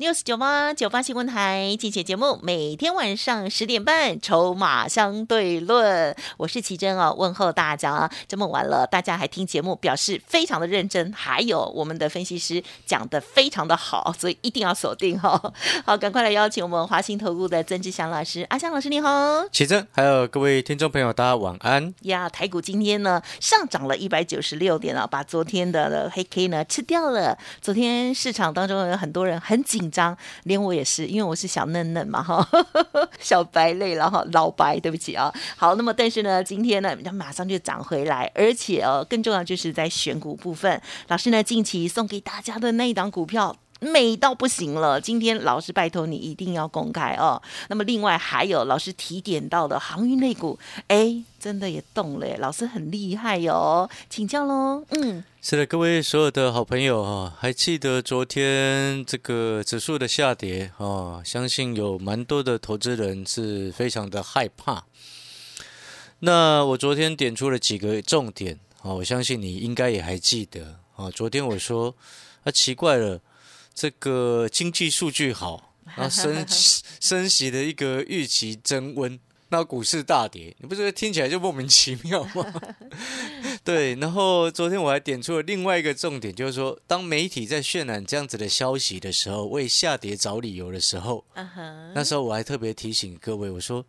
News 九八九八新闻台竞选节目，每天晚上十点半，筹码相对论。我是奇珍哦，问候大家。这么晚了，大家还听节目，表示非常的认真。还有我们的分析师讲的非常的好，所以一定要锁定哈、哦。好，赶快来邀请我们华兴投顾的曾志祥老师，阿祥老师你好。奇珍，还有各位听众朋友，大家晚安。呀，台股今天呢上涨了一百九十六点啊，把昨天的黑 K 呢吃掉了。昨天市场当中有很多人很紧张，连我也是，因为我是小嫩嫩嘛哈，小白类了哈，老白，对不起啊。好，那么但是呢，今天呢马上就涨回来，而且哦，更重要就是在选股部分，老师呢近期送给大家的那一档股票。美到不行了！今天老师拜托你一定要公开哦。那么另外还有老师提点到的航运类股，哎，真的也动了，老师很厉害哟，请教喽。嗯，是的，各位所有的好朋友哈，还记得昨天这个指数的下跌啊？相信有蛮多的投资人是非常的害怕。那我昨天点出了几个重点啊，我相信你应该也还记得啊。昨天我说啊，奇怪了。这个经济数据好，然后升升息的一个预期增温，那股市大跌，你不觉得听起来就莫名其妙吗？对，然后昨天我还点出了另外一个重点，就是说，当媒体在渲染这样子的消息的时候，为下跌找理由的时候，那时候我还特别提醒各位，我说，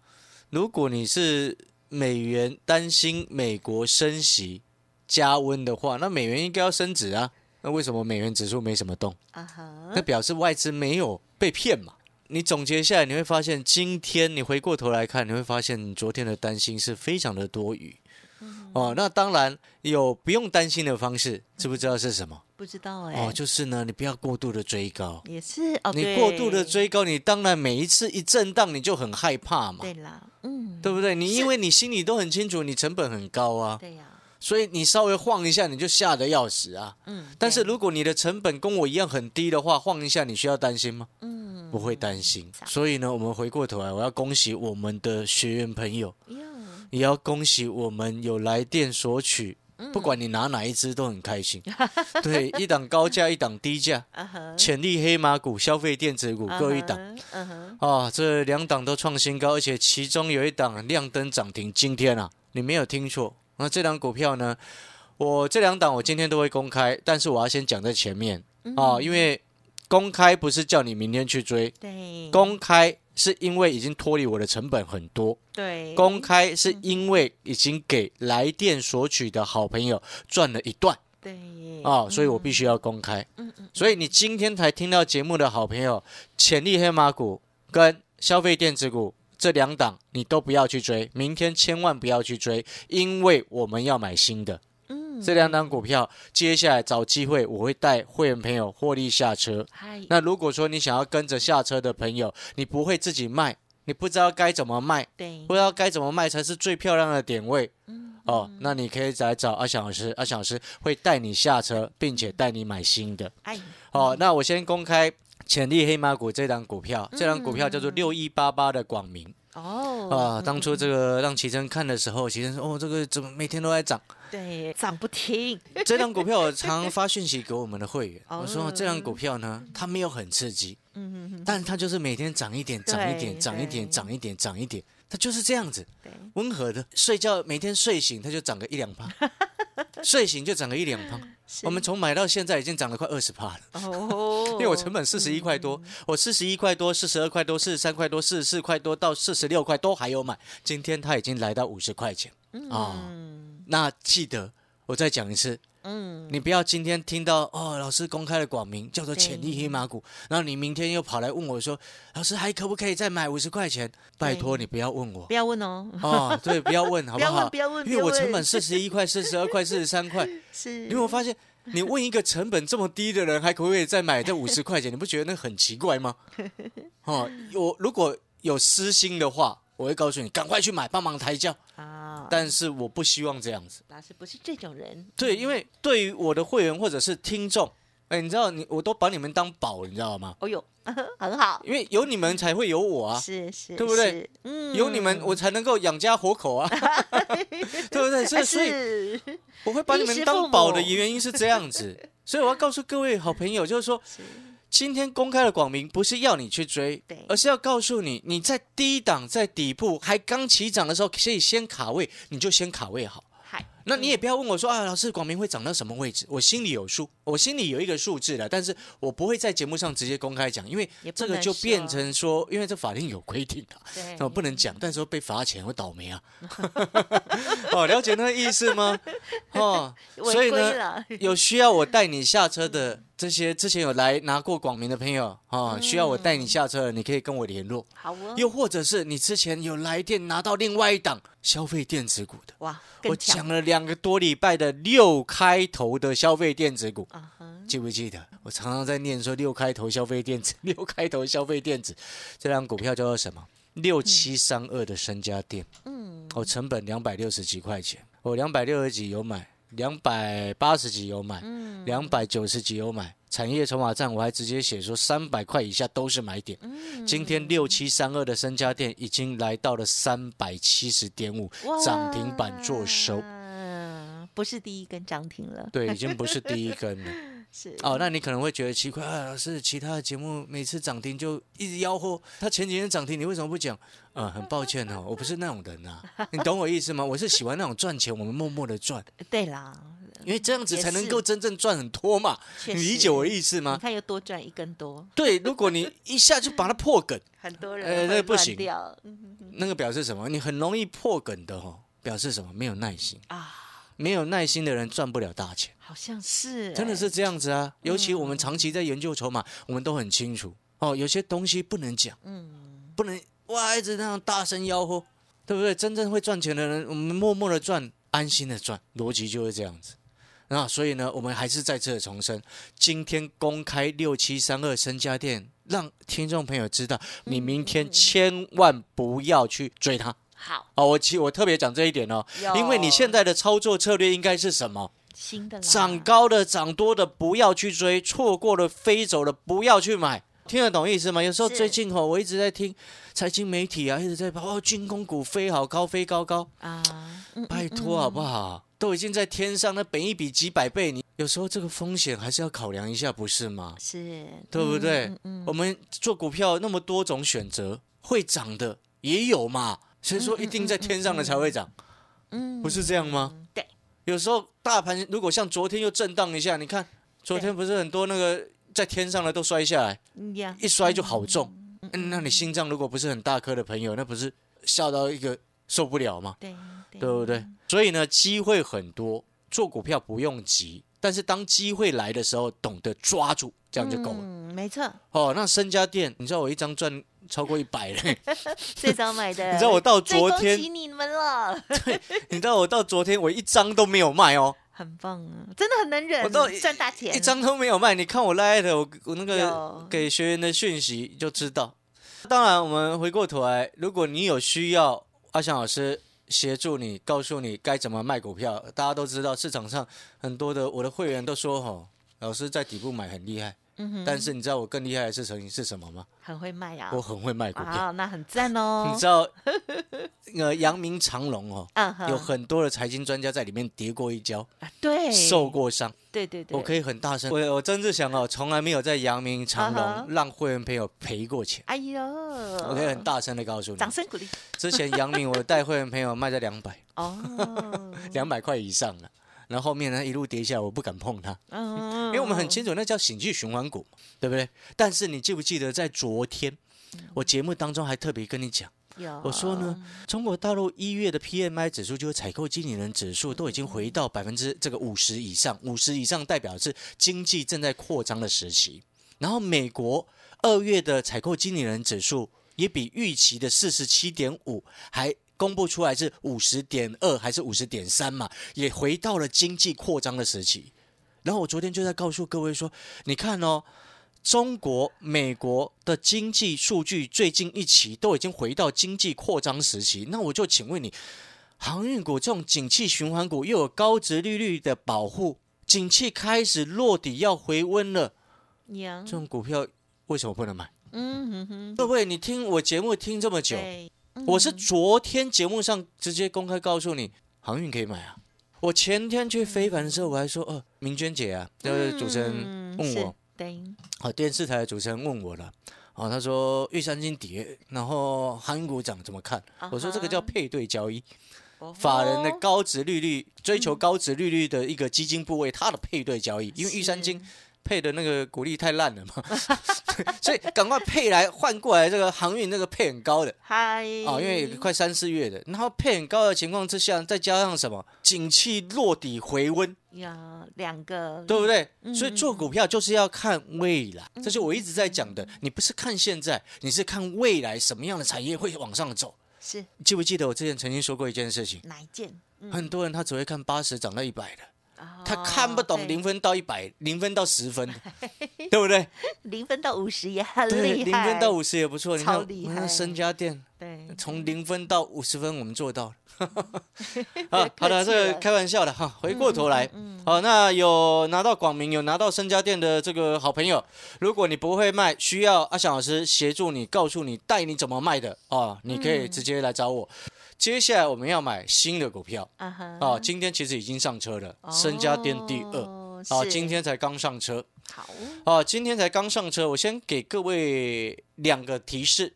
如果你是美元担心美国升息加温的话，那美元应该要升值啊。那为什么美元指数没什么动？啊哈，那表示外资没有被骗嘛？你总结下来，你会发现，今天你回过头来看，你会发现昨天的担心是非常的多余。嗯、哦，那当然有不用担心的方式，知不知道是什么？不知道哎、欸。哦，就是呢，你不要过度的追高。也是哦，你过度的追高，你当然每一次一震荡，你就很害怕嘛。对啦，嗯，对不对？你因为你心里都很清楚，你成本很高啊。对呀、啊。所以你稍微晃一下，你就吓得要死啊！嗯，但是如果你的成本跟我一样很低的话，晃一下你需要担心吗？嗯，不会担心。所以呢，我们回过头来，我要恭喜我们的学员朋友，也要恭喜我们有来电索取，不管你拿哪一支都很开心。对，一档高价，一档低价，潜力黑马股、消费电子股各一档。啊，这两档都创新高，而且其中有一档亮灯涨停。今天啊，你没有听错。那这档股票呢？我这两档我今天都会公开，但是我要先讲在前面啊，因为公开不是叫你明天去追，对，公开是因为已经脱离我的成本很多，对，公开是因为已经给来电索取的好朋友赚了一段，对，啊，所以我必须要公开。嗯嗯，所以你今天才听到节目的好朋友，潜力黑马股跟消费电子股。这两档你都不要去追，明天千万不要去追，因为我们要买新的。嗯，这两档股票接下来找机会，我会带会员朋友获利下车。那如果说你想要跟着下车的朋友，你不会自己卖，你不知道该怎么卖，对，不知道该怎么卖才是最漂亮的点位。嗯，哦，那你可以来找阿翔老师，阿翔老师会带你下车，并且带你买新的。哎，哦，那我先公开。潜力黑马股这档股票，这档股票叫做六一八八的广明。哦，啊，当初这个让奇珍看的时候，奇珍说：“哦，这个怎么每天都在涨？对，涨不停。这档股票我常发讯息给我们的会员，我说这档股票呢，它没有很刺激，嗯但它就是每天涨一点，涨一点，涨一点，涨一点，涨一点，它就是这样子，温和的。睡觉每天睡醒它就涨个一两趴，睡醒就涨了一两趴。我们从买到现在已经涨了快二十趴了。哦，因为我成本四十一块多，我四十一块多、四十二块多、四十三块多、四十四块多到四十六块都还有买。今天它已经来到五十块钱啊！那记得我再讲一次，嗯，你不要今天听到哦，老师公开了广名叫做潜力黑马股，然后你明天又跑来问我说，老师还可不可以再买五十块钱？拜托你不要问我，不要问哦。哦，对，不要问，好不好？不要问，因为我成本四十一块、四十二块、四十三块，是。你有没有发现？你问一个成本这么低的人，还可不可以再买这五十块钱？你不觉得那很奇怪吗？哦，我如果有私心的话，我会告诉你赶快去买，帮忙抬轿。啊，但是我不希望这样子。老师不是这种人，对，因为对于我的会员或者是听众，哎，你知道你我都把你们当宝，你知道吗？哦呦，很好，因为有你们才会有我啊。是是，对不对？嗯有你们，我才能够养家活口啊，对不对？所以，所以我会把你们当宝的原因是这样子。所以我要告诉各位好朋友，就是说，是今天公开的广明不是要你去追对，而是要告诉你，你在低档、在底部还刚起涨的时候，可以先卡位，你就先卡位好。嗨，那你也不要问我说啊，老师，广明会涨到什么位置？我心里有数，我心里有一个数字的，但是我不会在节目上直接公开讲，因为这个就变成说，因为这法令有规定的、对那我不能讲，但是说被罚钱会倒霉啊。哦，了解那个意思吗？哦，所以呢，有需要我带你下车的这些之前有来拿过广明的朋友啊、哦，需要我带你下车的，你可以跟我联络。好哦，又或者是你之前有来电拿到另外一档消费电子股的，哇，我讲了两个多礼拜的六开头的消费电子股，啊，记不记得？我常常在念说六开头消费电子，六开头消费电子，这张股票叫做什么？六七三二的身家店，嗯，我成本两百六十几块钱，我两百六十几有买，两百八十几有买，嗯两百九十几有买。产业筹码站我还直接写说三百块以下都是买点。嗯今天六七三二的身家店已经来到了三百七十点五，涨停板做收。嗯，不是第一根涨停了，对，已经不是第一根了。是哦，那你可能会觉得奇怪啊，老师，其他的节目每次涨停就一直吆喝，他前几天涨停，你为什么不讲？呃，很抱歉哦，我不是那种人啊、你懂我意思吗？我是喜欢那种赚钱，我们默默的赚，对啦，因为这样子才能够真正赚很多嘛。你理解我的意思你吗？看又多赚一根多，对，如果你一下就把它破梗，很多人呃那会不行那个表示什么？你很容易破梗的哦，表示什么？没有耐心，啊，没有耐心的人赚不了大钱。好像是哎真的是这样子啊！尤其我们长期在研究筹码，我们都很清楚哦，有些东西不能讲，嗯，不能哇一直那样大声吆喝，对不对？真正会赚钱的人，我们默默的赚，安心的赚，逻辑就是这样子。那所以呢，我们还是在这重申，今天公开六七三二身家店，让听众朋友知道，你明天千万不要去追它。好，哦，我其我特别讲这一点哦，因为你现在的操作策略应该是什么？新的啦。涨高的、涨多的不要去追，错过了飞走了不要去买，听得懂意思吗？有时候最近吼，我一直在听财经媒体啊，一直在跑哦，军工股飞好高，飞高高，啊，嗯拜托好不好？都已经在天上，那本一比几百倍，你有时候这个风险还是要考量一下，不是吗？是，对不对？我们做股票那么多种选择，会涨的也有嘛，谁说一定在天上的才会涨？嗯不是这样吗？有时候大盘如果像昨天又震荡一下，你看昨天不是很多那个在天上的都摔下来，一摔就好重。嗯，那你心脏如果不是很大颗的朋友，那不是笑到一个受不了吗？对对不对？所以呢，机会很多，做股票不用急，但是当机会来的时候，懂得抓住，这样就够了。嗯，没错，哦，那身家店，你知道我一张赚超过一百嘞，最早买的，你知道我到昨天最恭喜你们了，对你知道我到昨天我一张都没有卖哦。很棒啊，真的很能忍，我到一赚大钱，一张都没有卖。你看我拉的，我我那个有给学员的讯息就知道。当然，我们回过头来，如果你有需要，阿翔老师协助你，告诉你该怎么卖股票。大家都知道，市场上很多的我的会员都说，吼，老师在底部买很厉害。但是你知道我更厉害的事情是什么吗？很会卖呀，我很会卖股票。啊，那很赞哦，你知道，那个阳明长隆哦，有很多的财经专家在里面跌过一跤，啊对，受过伤。对对对，我可以很大声，我我真是想哦，从来没有在阳明长啊哈隆让会员朋友赔过钱。哎呦，我可以很大声的告诉你，掌声鼓励。之前阳明我带会员朋友卖在两百，哦，两百块以上了，然后后面呢一路跌下来，我不敢碰它，嗯，因为我们很清楚那叫景气循环股，对不对？但是你记不记得在昨天我节目当中还特别跟你讲，有。我说呢，中国大陆一月的 PMI 指数就是采购经理人指数都已经回到百分之这个五十以上，五十以上代表是经济正在扩张的时期。然后美国二月的采购经理人指数也比预期的四十七点五还公布出来是五十点二还是五十点三嘛，也回到了经济扩张的时期。然后我昨天就在告诉各位说，你看哦，中国、美国的经济数据最近一期都已经回到经济扩张时期，那我就请问你，航运股这种景气循环股又有高值利率的保护，景气开始落底要回温了，呀这，种股票为什么不能买？嗯哼哼，各位，你听我节目听这么久，对，我是昨天节目上直接公开告诉你，航运可以买啊。我前天去飞盘的时候，我还说，呃，明娟姐啊，就是主持人问我，对，哦，电视台的主持人问我了，哦，他说玉山金跌，然后航运股涨怎么看？我说这个叫配对交易，哦法人的高值利率追求高值利率的一个基金部位，它的配对交易，因为玉山金配的那个股利太烂了嘛，所以赶快配来换过来这个航运那个配很高的。嗨，哦，因为快三四月的，然后配很高的情况之下，再加上什么，景气落底回温，呀，两个，对不对？嗯所以做股票就是要看未来，这是我一直在讲的。你不是看现在，你是看未来什么样的产业会往上走。是记不记得我之前曾经说过一件事情？哪一件？嗯很多人他只会看八十涨到一百的，哦他看不懂零分到一百，零分到十分的，对不对？零分到五十也很，厉害，零分到五十也不错。你看我们身家店对，从零分到五十分，我们做到了。不啊，好的，这个开玩笑的哈。回过头来，好，那有拿到广明、有拿到身家店的这个好朋友，如果你不会卖，需要阿翔老师协助你，告诉你带你怎么卖的啊，你可以直接来找我。接下来我们要买新的股票。啊今天其实已经上车了，身家店第二。哦哦，今天才刚上车。好，哦，今天才刚上车。我先给各位两个提示。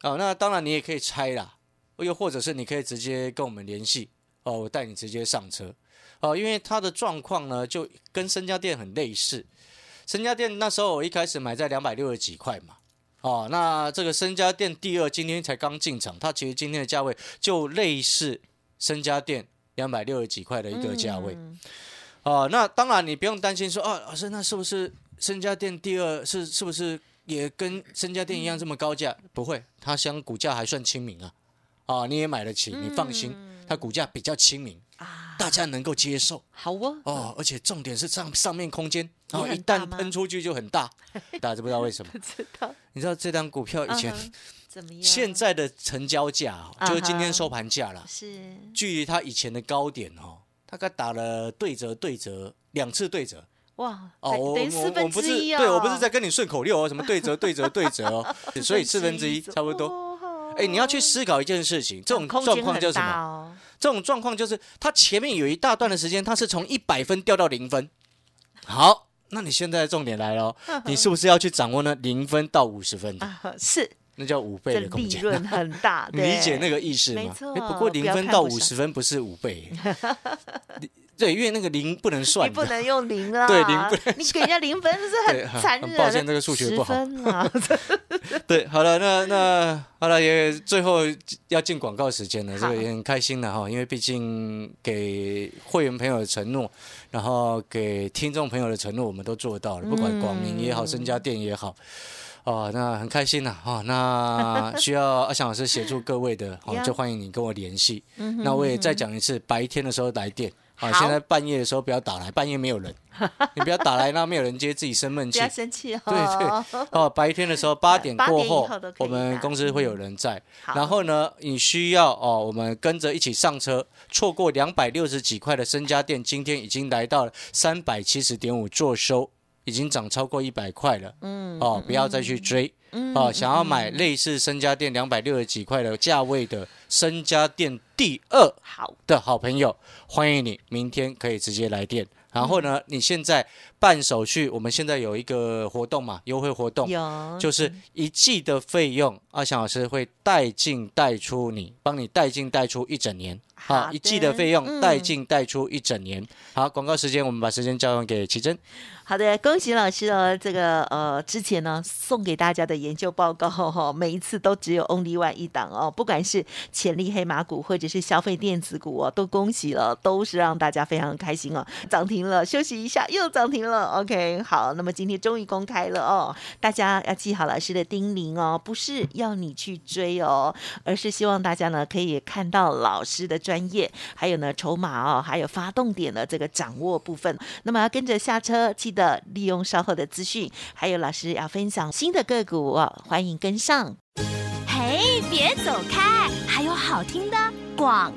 啊，那当然你也可以猜啦，又或者是你可以直接跟我们联系。哦，我带你直接上车。哦，因为它的状况呢就跟身家店很类似。身家店那时候我一开始买在两百六十几块嘛，哦，那这个身家店第二今天才刚进场，它其实今天的价位就类似身家店两百六十几块的一个价位。嗯哦，那当然你不用担心说，哦，老师，那是不是身家店第二是是不是也跟身家店一样这么高价？不会，它相股价还算亲民啊，啊，你也买得起，你放心，它股价比较亲民，啊，大家能够接受。好哦，哦，而且重点是上上面空间，然后一旦喷出去就很大，大家知不知道为什么？不知道。你知道这张股票以前、怎么样？现在的成交价哦就是今天收盘价了，是。距离它以前的高点哦，大概打了对折对折两次对折。哇，哦，我我我不是对我不是在跟你顺口溜哦，什么对折对折对折哦，所以四分之一差不多。多哎，你要去思考一件事情，这种状况叫什么？哦？这种状况就是它前面有一大段的时间，它是从一百分掉到零分。好，那你现在重点来了哦，你是不是要去掌握那零分到五十分的？啊，是那叫五倍的空间。利润很大，你 理解那个意思吗？没错哎不过零分到五十分不是五倍，对，因为那个零不能算。你不能用零啊，对零不能你给人家零分是对很残忍。很抱歉这个数学不好10分啊，对，好了，那那好了，也最后要进广告时间了，这好个也很开心的哈，因为毕竟给会员朋友的承诺，然后给听众朋友的承诺，我们都做到了，不管广明也好，身家店也好。哦，那很开心呐、哦，那 需要阿翔老师协助各位的，哦呀，就欢迎你跟我联系。那我也再讲一次，白天的时候来电，啊，好现在半夜的时候不要打来，半夜没有人，你不要打来，那没有人接，自己生闷气不要。生气哦。对对，哦，白天的时候八点过后我们公司会有人在。然后呢，你需要哦，我们跟着一起上车，错过两百六十几块的身家店，今天已经来到了三百七十点五做收，已经涨超过一百块了。嗯，哦，不要再去追。嗯哦，想要买类似身家店两百六十几块的价位的身家店第二好，的好朋友，欢迎你明天可以直接来电。然后呢，你现在办手续，我们现在有一个活动嘛，优惠活动，有就是一季的费用，阿翔老师会带进带出你，帮你带进带出一整年。好一季的的费用嗯带进带出一整年。好，广告时间，我们把时间交还给奇珍。好的，恭喜老师哦！这个呃，之前呢送给大家的研究报告哈、每一次都只有 only one 一档哦，不管是潜力黑马股或者是消费电子股哦，都恭喜了，都是让大家非常开心哦，涨停了，休息一下又涨停了。OK，好，那么今天终于公开了哦，大家要记好老师的叮咛哦，不是要你去追哦，而是希望大家呢可以看到老师的专业，还有呢筹码哦，还有发动点的这个掌握部分。那么要跟着下车，记得利用稍后的资讯，还有老师要分享新的个股哦，欢迎跟上。嘿，别走开，还有好听的广。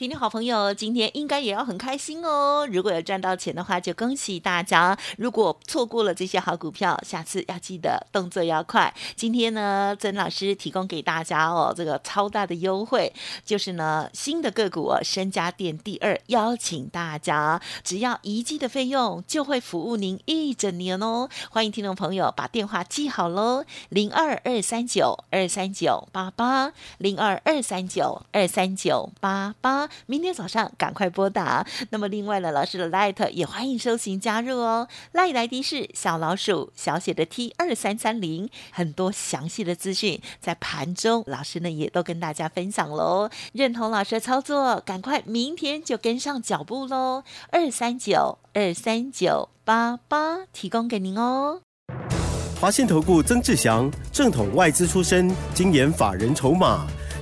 听众好朋友，今天应该也要很开心哦！如果有赚到钱的话，就恭喜大家；如果错过了这些好股票，下次要记得动作要快。今天呢，曾老师提供给大家哦，这个超大的优惠，就是呢新的个股哦，身家店第二，邀请大家只要一季的费用，就会服务您一整年哦。欢迎听众朋友把电话记好喽，零二二三九二三九八八，零二二三九二三九八八。明天早上赶快拨打。那么另外呢，老师的 Light 也欢迎收行加入哦。Light 来的是小老鼠小写的 T 二三三零，很多详细的资讯在盘中，老师呢也都跟大家分享喽。认同老师的操作，赶快明天就跟上脚步喽。二三九二三九八八提供给您哦。华信投顾曾志祥，正统外资出身，精研法人筹码。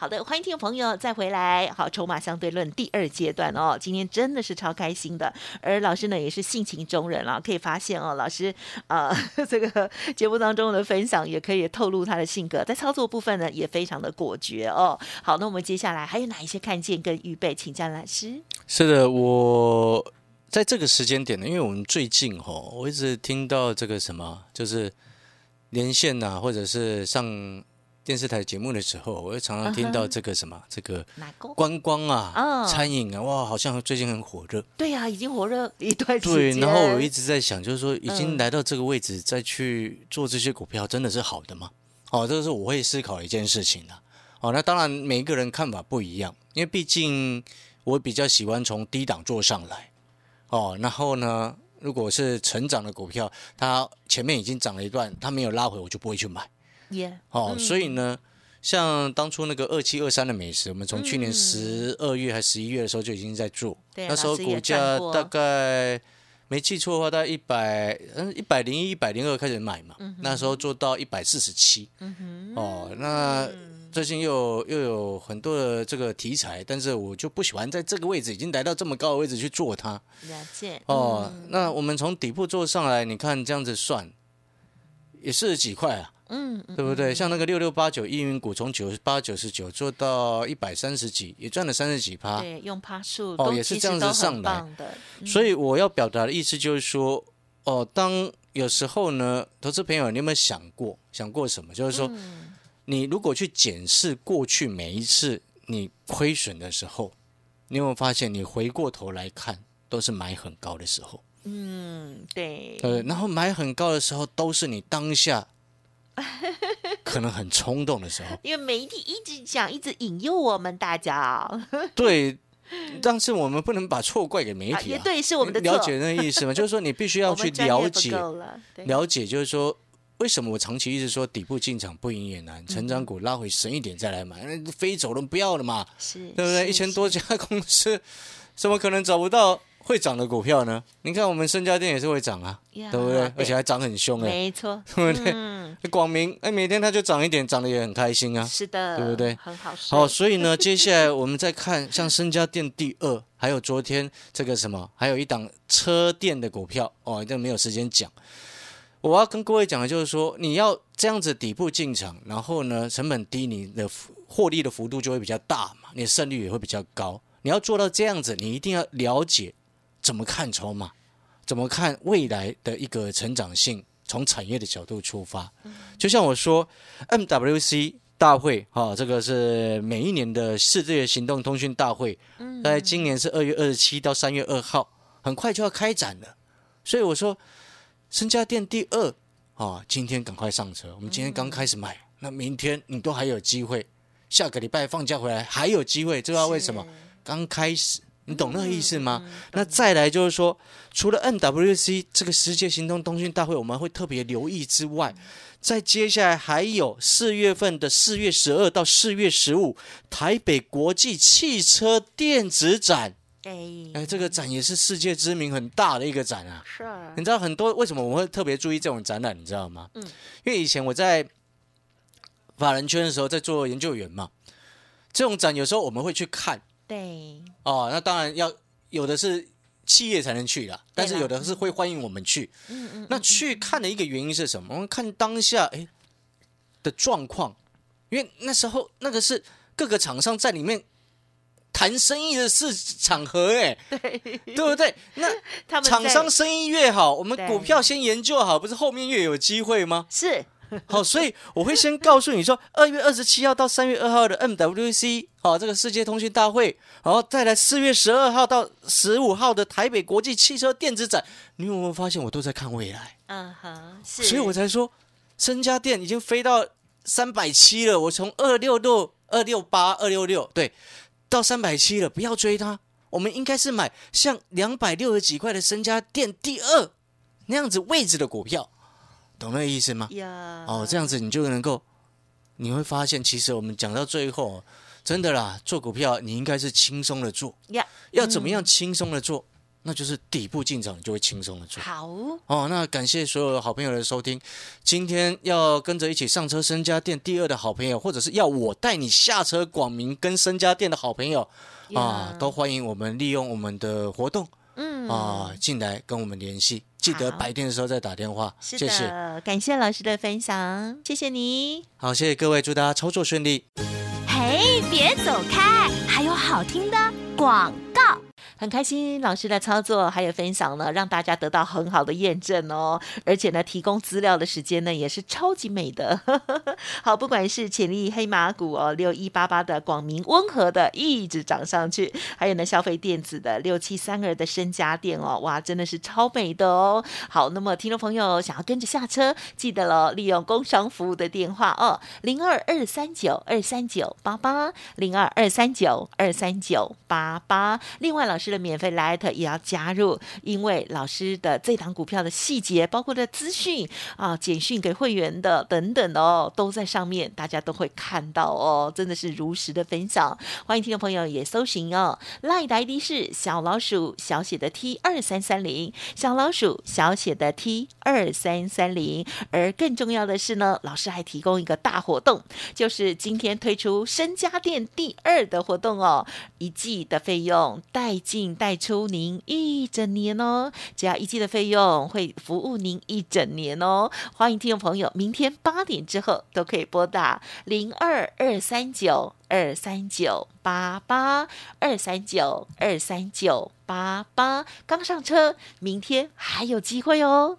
好的，欢迎听众朋友再回来。好，筹码相对论第二阶段哦，今天真的是超开心的。而老师呢也是性情中人啊，可以发现哦，老师啊 这个节目当中的分享也可以透露他的性格，在操作部分呢也非常的果决哦。好，那我们接下来还有哪一些看见跟预备，请教老师。是的，我在这个时间点呢，因为我们最近哈，我一直听到这个什么，就是连线呐，或者是上。电视台节目的时候，我会常常听到这个什么，这个观光啊，餐饮啊，哇，好像最近很火热。对呀，已经火热一段时间。对，然后我一直在想，就是说，已经来到这个位置，再去做这些股票，真的是好的吗？哦，这个是我会思考一件事情的。哦，那当然每一个人看法不一样，因为毕竟我比较喜欢从低档做上来。哦，然后呢，如果是成长的股票，它前面已经涨了一段，它没有拉回，我就不会去买。哦，所以呢，像当初那个二七二三的美食，我们从去年十二月还十一月的时候就已经在做，那时候股价大概没记错的话，大概一百嗯一百零一、一百零二开始买嘛，那时候做到一百四十七。哦，那最近又又有很多的这个题材，但是我就不喜欢在这个位置已经来到这么高的位置去做它。了解。哦，那我们从底部做上来，你看这样子算，也四十几块啊。嗯，对不对？像那个六六八九易云股，从九十八、九十九做到一百三十几，也赚了三十几趴。对，用趴数哦，也是这样子上来的。所以我要表达的意思就是说，哦，当有时候呢，投资朋友，你有没有想过？想过什么？就是说，你如果去检视过去每一次你亏损的时候，你有没有发现，你回过头来看，都是买很高的时候。嗯，对。呃，然后买很高的时候，都是你当下。可能很冲动的时候，因为媒体一直讲，一直引诱我们大家。对，但是我们不能把错怪给媒体啊。对，是我们的了解那个意思吗？就是说，你必须要 去了解，了解，就是说，为什么我长期一直说底部进场不赢也难，成长股拉回深一点再来买，那飞走了不要了嘛？是，对不对？一千多家公司，怎么可能找不到？会涨的股票呢？你看我们深家店也是会涨啊，对不对？而且还涨很凶哎，没错，对不对？嗯广明哎，每天它就涨一点，涨得也很开心啊，是的，对不对？很好。好，所以呢，接下来我们再看像深家店第二，还有昨天这个什么，还有一档车店的股票哦，这没有时间讲。我要跟各位讲的就是说，你要这样子底部进场，然后呢，成本低，你的获利的幅度就会比较大嘛，你的胜率也会比较高。你要做到这样子，你一定要了解。怎么看筹码？怎么看未来的一个成长性？从产业的角度出发，就像我说，MWC 大会哈，这个是每一年的世界行动通讯大会，在今年是二月二十七到三月二号，很快就要开展了。所以我说，身家店第二啊，今天赶快上车。我们今天刚开始买，那明天你都还有机会，下个礼拜放假回来还有机会，知道为什么？刚开始，你懂那个意思吗？那再来就是说，除了 NWC 这个世界行动通讯大会，我们会特别留意之外，在接下来还有四月份的四月十二到四月十五，台北国际汽车电子展。哎，哎，这个展也是世界知名很大的一个展啊。是啊你知道很多为什么我会特别注意这种展览？你知道吗？嗯因为以前我在法人圈的时候，在做研究员嘛，这种展有时候我们会去看对，哦。那当然要有的是企业才能去啦，但是有的是会欢迎我们去。嗯嗯，那去看的一个原因是什么？我们看当下哎的状况，因为那时候那个是各个厂商在里面谈生意的市场合，哎，对，对不对？那厂商生意越好，我们股票先研究好，不是后面越有机会吗？是 好，所以我会先告诉你说，二月二十七号到三月二号的 MWC，好，这个世界通讯大会，然后再来四月十二号到十五号的台北国际汽车电子展，你有没有发现我都在看未来？嗯哼，是，所以我才说，身家店已经飞到三百七了，我从二六六、二六八、二六六，对，到三百七了，不要追它，我们应该是买像两百六十几块的身家店第二那样子位置的股票，懂那个意思吗？呀，哦，这样子你就能够，你会发现，其实我们讲到最后，真的啦，做股票你应该是轻松的做，呀，要怎么样轻松的做？那就是底部进场，你就会轻松的做。好，哦，那感谢所有好朋友的收听。今天要跟着一起上车身家店第二的好朋友，或者是要我带你下车广明跟身家店的好朋友啊，都欢迎我们利用我们的活动嗯啊进来跟我们联系。记得白天的时候再打电话，谢谢。感谢老师的分享，谢谢你。好，谢谢各位，祝大家操作顺利。嘿，别走开，还有好听的广告。很开心老师的操作还有分享呢，让大家得到很好的验证哦，而且呢，提供资料的时间呢也是超级美的。好，不管是潜力黑马股哦，六一八八的广明温和的一直涨上去，还有呢消费电子的六七三二的深家电哦，哇，真的是超美的哦。好，那么听众朋友想要跟着下车，记得喽，利用工商服务的电话哦，零二二三九二三九八八零二二三九二三九八八。另外，老师的免费 Light 也要加入，因为老师的这档股票的细节，包括的资讯啊、简讯给会员的等等哦，都在上面，大家都会看到哦，真的是如实的分享。欢迎听众朋友也搜寻哦，Light 的 ID 是小老鼠小写的 T 二三三零，小老鼠小写的 T 二三三零。而更重要的是呢，老师还提供一个大活动，就是今天推出身家电第二的活动哦，一季的费用带并带出您一整年哦，只要一季的费用会服务您一整年哦。欢迎听众朋友，明天八点之后都可以拨打零二二三九二三九八八二三九二三九八八，刚上车，明天还有机会哦。